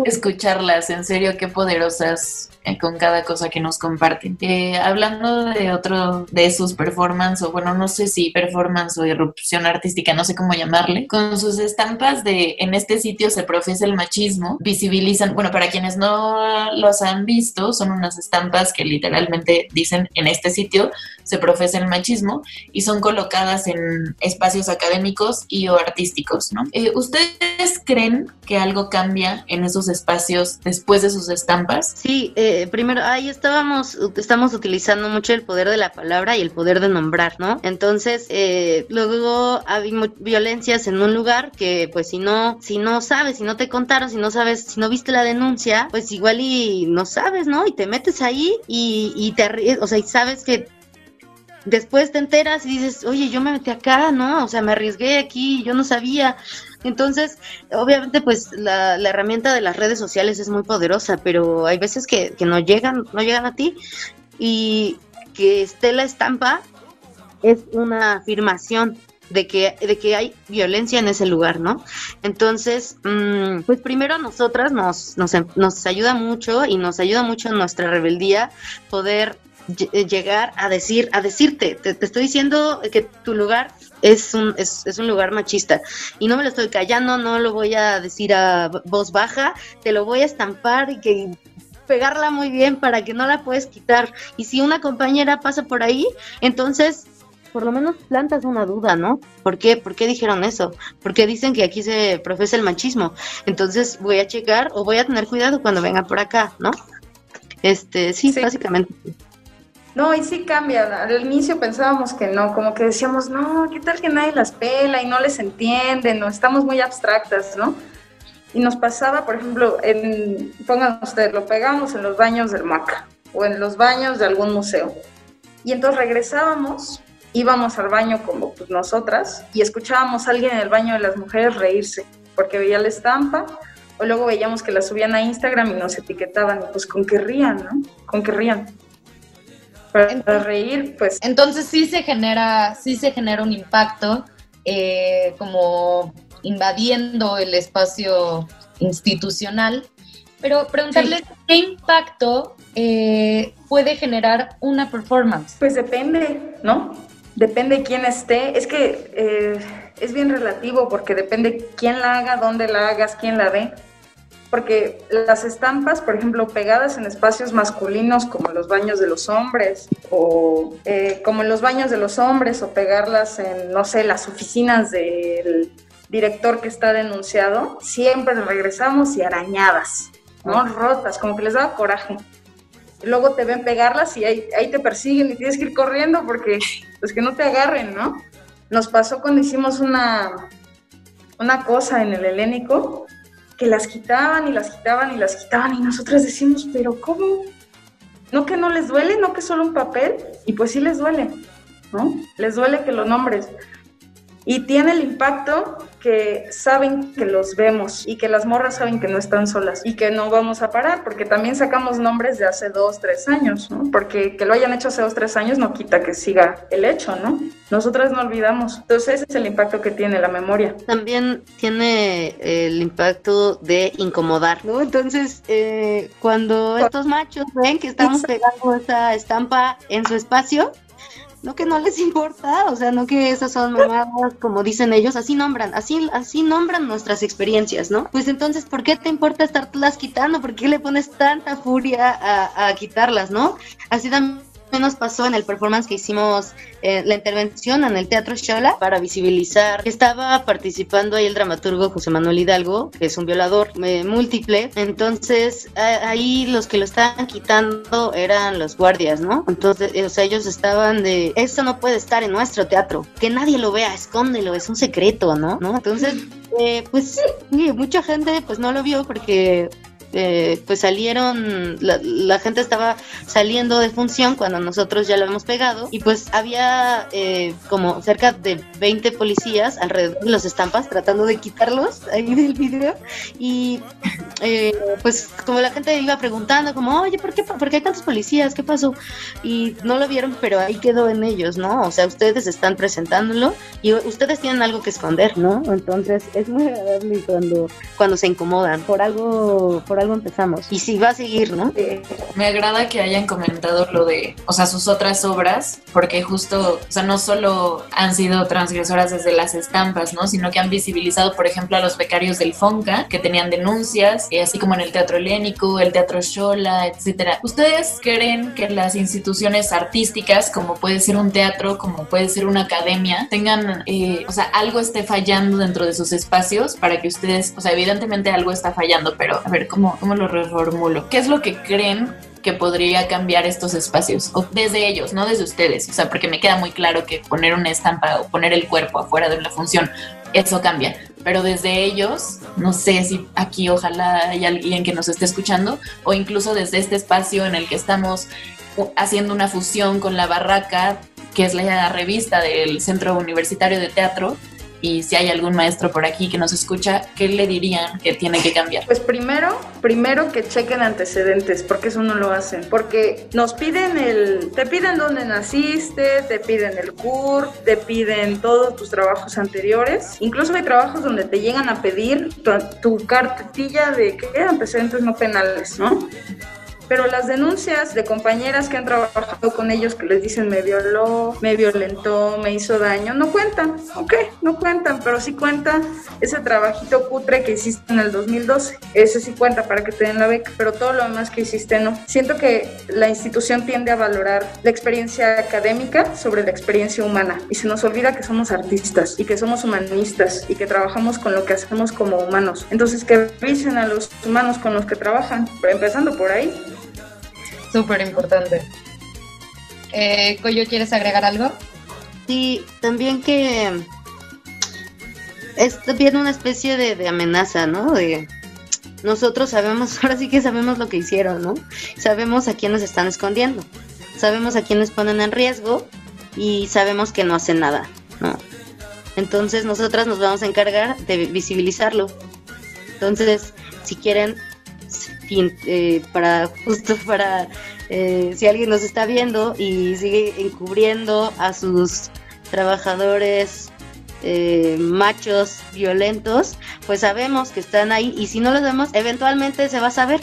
escucharlas, en serio, qué poderosas con cada cosa que nos comparten. Eh, hablando de otro de sus performances, o bueno, no sé si performance o irrupción artística, no sé cómo llamarle, con sus estampas de en este sitio se profesa el machismo, visibilizan, bueno, para quienes no los han visto, son unas estampas que literalmente dicen en este sitio se profesa el machismo y son colocadas en espacios académicos y o artísticos, ¿no? Eh, ¿Ustedes creen que algo cambia en esos espacios después de sus estampas? Sí, eh, primero, ahí estábamos, estamos utilizando mucho el poder de la palabra y el poder de nombrar, ¿no? Entonces, eh, luego hay violencias en un lugar que, pues, si no, si no sabes, si no te contaron, si no sabes, si no viste la denuncia, pues igual y no sabes, ¿no? Y te metes ahí y, y te, o sea, y sabes que después te enteras y dices, oye, yo me metí acá, ¿no? O sea, me arriesgué aquí, yo no sabía. Entonces, obviamente, pues la, herramienta de las redes sociales es muy poderosa, pero hay veces que, no llegan, no llegan a ti y que esté la estampa es una afirmación de que, de que hay violencia en ese lugar, ¿no? Entonces, mm, pues primero a nosotras nos, nos, nos ayuda mucho y nos ayuda mucho en nuestra rebeldía poder llegar a decir, a decirte, te, estoy diciendo que tu lugar es un, es, un lugar machista y no me lo estoy callando, no lo voy a decir a voz baja, te lo voy a estampar y que pegarla muy bien para que no la puedes quitar. Y si una compañera pasa por ahí, entonces por lo menos plantas una duda, ¿no? ¿Por qué? ¿Por qué dijeron eso? ¿Por qué dicen que aquí se profesa el machismo? Entonces voy a checar o voy a tener cuidado cuando venga por acá, ¿no? Este, sí. básicamente. No, y sí cambia. Al inicio pensábamos que no, como que decíamos, no, ¿qué tal que nadie las pela y no les entiende? No, estamos muy abstractas, ¿no? Y nos pasaba, por ejemplo, en, pongan ustedes, lo pegamos en los baños del MACA o en los baños de algún museo. Y entonces regresábamos, íbamos al baño como pues, nosotras y escuchábamos a alguien en el baño de las mujeres reírse porque veía la estampa o luego veíamos que la subían a Instagram y nos etiquetaban y pues con qué rían, ¿no? Con qué rían para reír, pues. Entonces sí se genera, sí se genera un impacto, eh, como invadiendo el espacio institucional. Pero preguntarles qué impacto eh, puede generar una performance. Pues depende, ¿no? Depende quién esté. Es que eh, es bien relativo porque depende quién la haga, dónde la hagas, quién la ve porque las estampas, por ejemplo, pegadas en espacios masculinos como los baños de los hombres o eh, como en los baños de los hombres o pegarlas en, no sé, las oficinas del director que está denunciado, siempre regresamos y arañadas, ¿no? Rotas, como que les da coraje. Luego te ven pegarlas y ahí, ahí te persiguen y tienes que ir corriendo porque, pues que no te agarren, ¿no? Nos pasó cuando hicimos una, una cosa en el helénico que las quitaban y las quitaban y las quitaban y nosotras decimos, pero ¿cómo? ¿No que no les duele? ¿No que solo un papel? Y pues sí les duele, ¿no? Les duele que lo nombres. Y tiene el impacto que saben que los vemos y que las morras saben que no están solas y que no vamos a parar, porque también sacamos nombres de hace dos, tres años, ¿no? Porque que lo hayan hecho hace dos, tres años no quita que siga el hecho, ¿no? Nosotras no olvidamos. Entonces ese es el impacto que tiene la memoria. También tiene el impacto de incomodar, ¿no? Entonces, eh, cuando estos machos ven que estamos pegando esa estampa en su espacio, no que no les importa, o sea, no que esas son mamadas como dicen ellos, así nombran, así, así nombran nuestras experiencias, ¿no? Pues entonces, ¿por qué te importa estarlas quitando? ¿Por qué le pones tanta furia a, a quitarlas, no? Así también nos pasó en el performance que hicimos, eh, la intervención en el Teatro Shola para visibilizar que estaba participando ahí el dramaturgo José Manuel Hidalgo, que es un violador eh, múltiple. Entonces, ahí los que lo estaban quitando eran los guardias, ¿no? Entonces, o sea, ellos estaban de, esto no puede estar en nuestro teatro, que nadie lo vea, escóndelo, es un secreto, ¿no? ¿No? Entonces, [laughs] eh, pues, mucha gente pues no lo vio porque eh, pues salieron, la, gente estaba saliendo de función cuando nosotros ya lo hemos pegado y pues había eh, como cerca de 20 policías alrededor de las estampas tratando de quitarlos ahí [laughs] del video y eh, pues como la gente iba preguntando como, oye, ¿por qué, ¿por qué hay tantos policías? ¿Qué pasó? Y no lo vieron, pero ahí quedó en ellos, ¿no? O sea, ustedes están presentándolo y ustedes tienen algo que esconder, ¿no? Entonces es muy agradable cuando, cuando se incomodan por algo, por algo empezamos. Y si va a seguir, ¿no? Me agrada que hayan comentado lo de, o sea, sus otras obras, porque justo, o sea, no solo han sido transgresoras desde las estampas, ¿no? Sino que han visibilizado, por ejemplo, a los becarios del FONCA, que tenían denuncias, y así como en el Teatro Helénico, el Teatro Shola, etcétera. ¿Ustedes creen que las instituciones artísticas, como puede ser un teatro, como puede ser una academia, tengan, eh, o sea, algo esté fallando dentro de sus espacios para que ustedes, o sea, evidentemente algo está fallando, pero a ver, ¿cómo, cómo lo reformulo? ¿Qué es lo que creen que podría cambiar estos espacios, o desde ellos, no desde ustedes, o sea, porque me queda muy claro que poner una estampa o poner el cuerpo afuera de una función, eso cambia, pero desde ellos, no sé si aquí ojalá hay alguien que nos esté escuchando, o incluso desde este espacio en el que estamos haciendo una fusión con la barraca, que es la revista del Centro Universitario de Teatro, y si hay algún maestro por aquí que nos escucha, ¿qué le dirían que tiene que cambiar? Pues primero, primero que chequen antecedentes, porque eso no lo hacen, porque nos piden el, te piden dónde naciste, te piden el CUR, te piden todos tus trabajos anteriores, incluso hay trabajos donde te llegan a pedir tu, tu cartilla de qué antecedentes no penales, ¿no? Pero las denuncias de compañeras que han trabajado con ellos que les dicen me violó, me violentó, me hizo daño, no cuentan, ok, no cuentan, pero sí cuenta ese trabajito cutre que hiciste en el 2012, ese sí cuenta para que te den la beca, pero todo lo demás que hiciste no. Siento que la institución tiende a valorar la experiencia académica sobre la experiencia humana y se nos olvida que somos artistas y que somos humanistas y que trabajamos con lo que hacemos como humanos. Entonces que revisen a los humanos con los que trabajan, empezando por ahí. Súper importante. Eh, Coyo, ¿quieres agregar algo? Sí, también que es también una especie de, amenaza, ¿no? De nosotros sabemos, [laughs] ahora sí que sabemos lo que hicieron, ¿no? Sabemos a quiénes están escondiendo, sabemos a quiénes ponen en riesgo y sabemos que no hacen nada, ¿no? Entonces nosotras nos vamos a encargar de visibilizarlo. Entonces, si quieren eh, para justo para eh, si alguien nos está viendo y sigue encubriendo a sus trabajadores eh, machos violentos, pues sabemos que están ahí y si no los vemos, eventualmente se va a saber.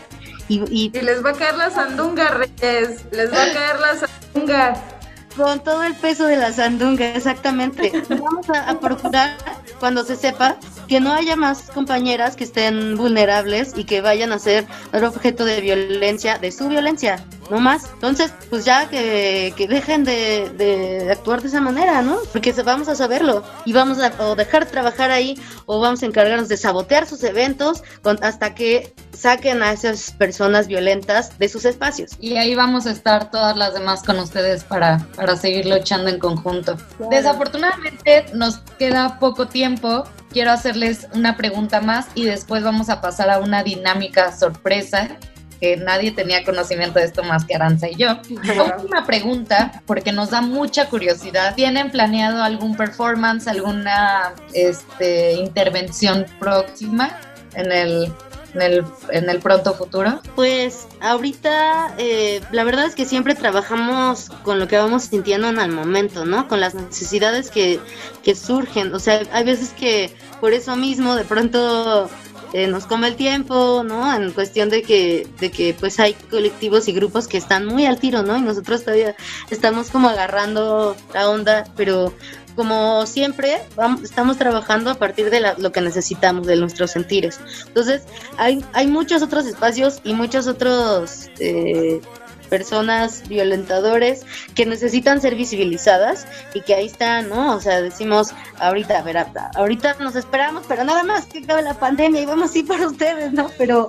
Y, y... les va a caer la sandunga, Reyes, les va a caer la sandunga. Con todo el peso de la sandunga, exactamente. [laughs] Vamos a, a procurar, cuando se sepa, que no haya más compañeras que estén vulnerables y que vayan a ser objeto de violencia, de su violencia, no más. Entonces, pues ya que, dejen de, actuar de esa manera, ¿no? Porque vamos a saberlo y vamos a o dejar de trabajar ahí o vamos a encargarnos de sabotear sus eventos hasta que saquen a esas personas violentas de sus espacios. Y ahí vamos a estar todas las demás con ustedes para, para seguir luchando en conjunto. Desafortunadamente nos queda poco tiempo. Quiero hacerles una pregunta más y después vamos a pasar a una dinámica sorpresa que nadie tenía conocimiento de esto más que Aranza y yo. Última pregunta, porque nos da mucha curiosidad. ¿Tienen planeado algún performance, alguna este, intervención próxima en el en el, pronto futuro? Pues ahorita eh, la verdad es que siempre trabajamos con lo que vamos sintiendo en el momento, ¿no? Con las necesidades que, que surgen. O sea, hay veces que por eso mismo de pronto eh, nos come el tiempo, ¿no? En cuestión de que, de que pues hay colectivos y grupos que están muy al tiro, ¿no? Y nosotros todavía estamos como agarrando la onda, pero como siempre, vamos, estamos trabajando a partir de lo que necesitamos, de nuestros sentires. Entonces, hay, hay muchos otros espacios y muchos otros eh, personas violentadores que necesitan ser visibilizadas y que ahí están, ¿no? O sea, decimos, ahorita, a ver, ahorita nos esperamos, pero nada más que acabe la pandemia y vamos a ir para ustedes, ¿no? Pero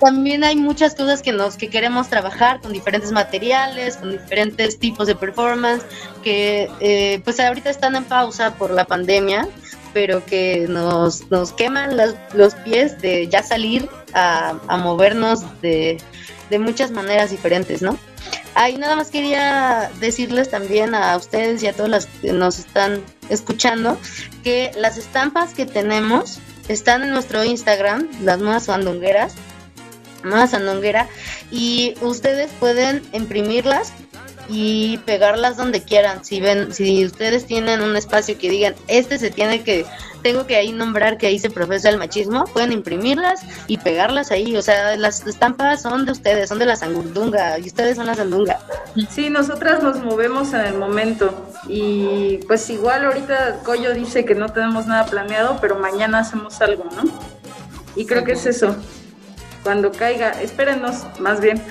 también hay muchas cosas que nos que queremos trabajar con diferentes materiales, con diferentes tipos de performance que eh, pues ahorita están en pausa por la pandemia, pero que nos, nos queman los pies de ya salir a, a movernos de, de muchas maneras diferentes, ¿no? Ahí nada más quería decirles también a ustedes y a todos los que nos están escuchando que las estampas que tenemos están en nuestro Instagram, las nuevas sandungueras, nueva sandunguera, y ustedes pueden imprimirlas y pegarlas donde quieran. Si ven, si ustedes tienen un espacio que digan, este se tiene que, tengo que ahí nombrar que ahí se profesa el machismo, pueden imprimirlas y pegarlas ahí. O sea, las estampas son de ustedes, son de la sandunga y ustedes son la sandunga. Sí, nosotras nos movemos en el momento y pues igual ahorita Coyo dice que no tenemos nada planeado, pero mañana hacemos algo, ¿no? Y creo que es eso. Cuando caiga, espérenos, más bien.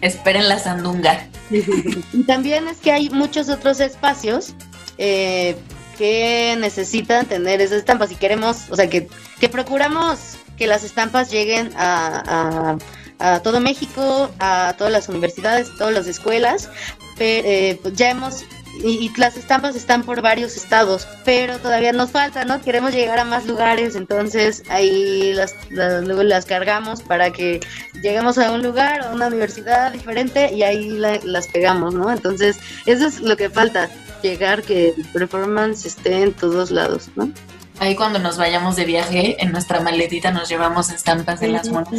Esperen la sandunga. [laughs] Y también es que hay muchos otros espacios eh, que necesitan tener esas estampas y queremos, o sea, que, que procuramos que las estampas lleguen a, a, todo México, a todas las universidades, todas las escuelas. Pero, eh, pues ya hemos y, las estampas están por varios estados, pero todavía nos falta, ¿no? Queremos llegar a más lugares, entonces ahí las, luego las cargamos para que lleguemos a un lugar, a una universidad diferente y ahí las pegamos, ¿no? Entonces, eso es lo que falta, llegar que el performance esté en todos lados, ¿no? Ahí cuando nos vayamos de viaje, en nuestra maletita nos llevamos estampas de las monas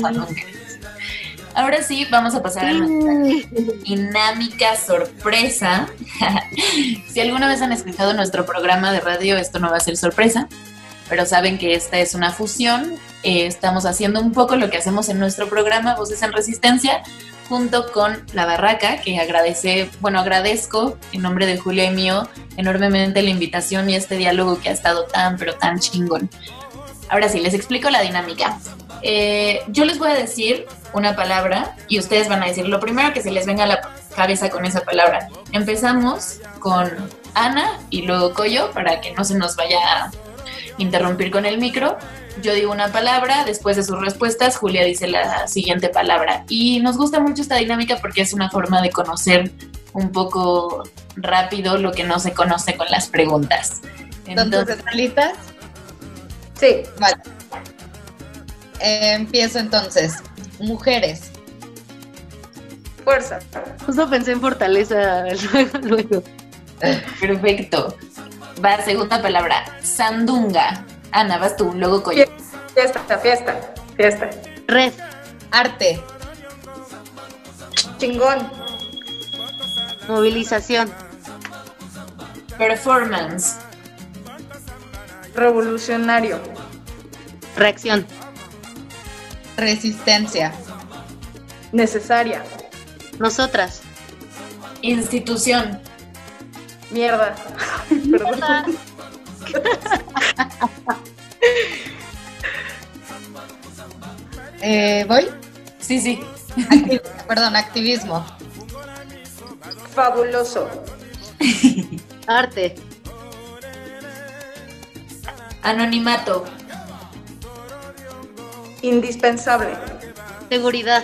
Ahora sí, vamos a pasar a nuestra dinámica sorpresa. [laughs] si alguna vez han escuchado nuestro programa de radio, esto no va a ser sorpresa, pero saben que esta es una fusión. Eh, estamos haciendo un poco lo que hacemos en nuestro programa Voces en Resistencia, junto con La Barraca, que agradece, bueno, agradezco en nombre de Julia y mío enormemente la invitación y este diálogo que ha estado tan, pero tan chingón. Ahora sí, les explico la dinámica. Eh, yo les voy a decir una palabra y ustedes van a decir lo primero que se les venga a la cabeza con esa palabra. Empezamos con Ana y luego Coyo para que no se nos vaya a interrumpir con el micro. Yo digo una palabra, después de sus respuestas, Julia dice la siguiente palabra. Y nos gusta mucho esta dinámica porque es una forma de conocer un poco rápido lo que no se conoce con las preguntas. Entonces, ¿listas? Sí. Vale. Eh, empiezo entonces. Mujeres. Fuerza. Justo pensé en fortaleza luego, [laughs] luego. Perfecto. Va, segunda palabra. Sandunga. Ana, vas tú, luego Coyo. Fiesta, fiesta, fiesta. Red. Arte. Chingón. Movilización. Performance. Revolucionario. Reacción. Resistencia. Necesaria. Nosotras. Institución. Mierda. [laughs] Perdón. Eh, ¿Voy? Sí, sí. perdón, activismo. Fabuloso. Arte. Anonimato. Indispensable. Seguridad.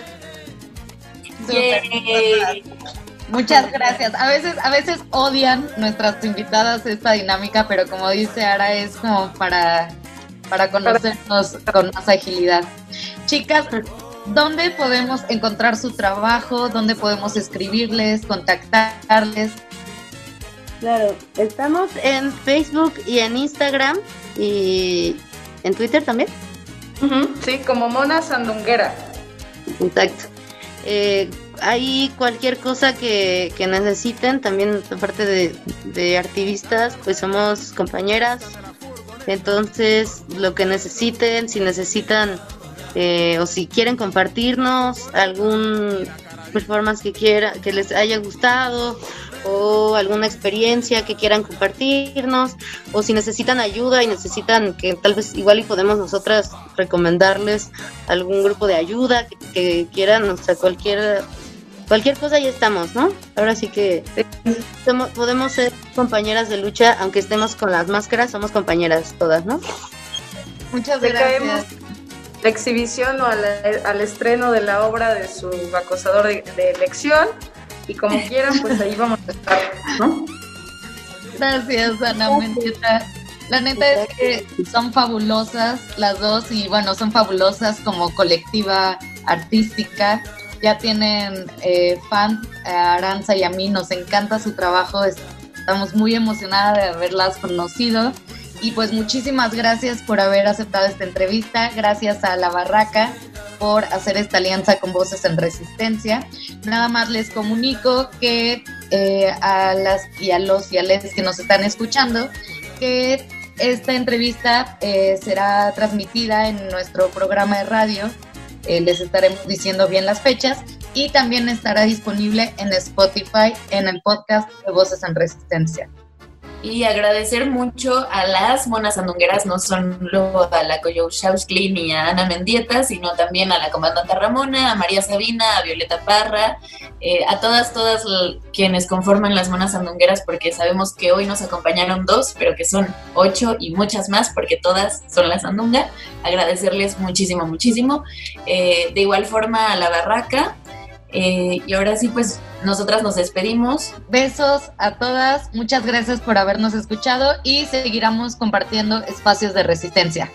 Muchas gracias. A veces, a veces odian nuestras invitadas esta dinámica, pero como dice Ara, es como para, para conocernos con más agilidad. Chicas, ¿dónde podemos encontrar su trabajo? ¿Dónde podemos escribirles, contactarles? Claro, estamos en Facebook y en Instagram y en Twitter también. Sí, como Mona Sandunguera. Exacto. Eh, hay cualquier cosa que, necesiten, también aparte de, de activistas, pues somos compañeras. Entonces, lo que necesiten, si necesitan eh, o si quieren compartirnos algún performance que quiera, que les haya gustado o alguna experiencia que quieran compartirnos o si necesitan ayuda y necesitan que tal vez igual y podemos nosotras recomendarles algún grupo de ayuda que, quieran, o sea, cualquier cualquier cosa ya estamos, ¿no? Ahora sí que podemos ser compañeras de lucha, aunque estemos con las máscaras, somos compañeras todas, ¿no? Muchas gracias. La exhibición o al, estreno de la obra de su acosador de, de elección y como [laughs] quieran, pues ahí vamos a estar, ¿no? Gracias, Ana Mendieta. La neta es que son fabulosas las dos y bueno, son fabulosas como colectiva artística. Ya tienen eh, fan, a Aranza y a mí, nos encanta su trabajo, estamos muy emocionadas de haberlas conocido. Y pues muchísimas gracias por haber aceptado esta entrevista, gracias a La Barraca por hacer esta alianza con Voces en Resistencia. Nada más les comunico que eh, a las y a los y a les que nos están escuchando que esta entrevista eh, será transmitida en nuestro programa de radio. Eh, les estaremos diciendo bien las fechas y también estará disponible en Spotify en el podcast de Voces en Resistencia y agradecer mucho a las monas andungueras, no solo a la Koyoshowski ni a Ana Mendieta, sino también a la comandante Ramona, a María Sabina, a Violeta Parra, eh, a todas, todas quienes conforman las monas andungueras, porque sabemos que hoy nos acompañaron dos, pero que son ocho y muchas más, porque todas son las andunga. Agradecerles muchísimo, muchísimo. Eh, de igual forma a la barraca, eh, y ahora sí, pues nosotras nos despedimos. Besos a todas, muchas gracias por habernos escuchado y seguiremos compartiendo espacios de resistencia.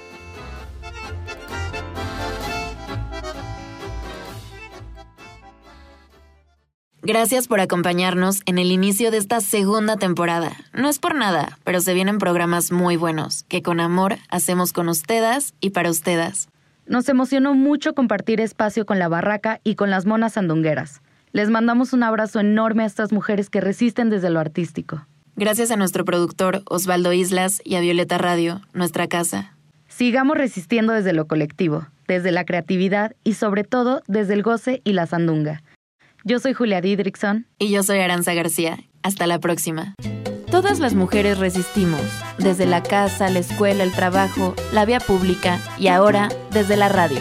Gracias por acompañarnos en el inicio de esta segunda temporada. No es por nada, pero se vienen programas muy buenos que con amor hacemos con ustedes y para ustedes. Nos emocionó mucho compartir espacio con la barraca y con las monas sandungueras. Les mandamos un abrazo enorme a estas mujeres que resisten desde lo artístico. Gracias a nuestro productor Osvaldo Islas y a Violeta Radio, nuestra casa. Sigamos resistiendo desde lo colectivo, desde la creatividad y sobre todo desde el goce y la sandunga. Yo soy Julia Didrickson. Y yo soy Aranza García. Hasta la próxima. Todas las mujeres resistimos, desde la casa, la escuela, el trabajo, la vía pública y ahora desde la radio.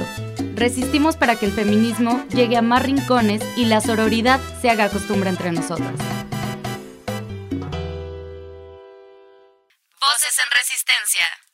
Resistimos para que el feminismo llegue a más rincones y la sororidad se haga costumbre entre nosotras. Voces en resistencia.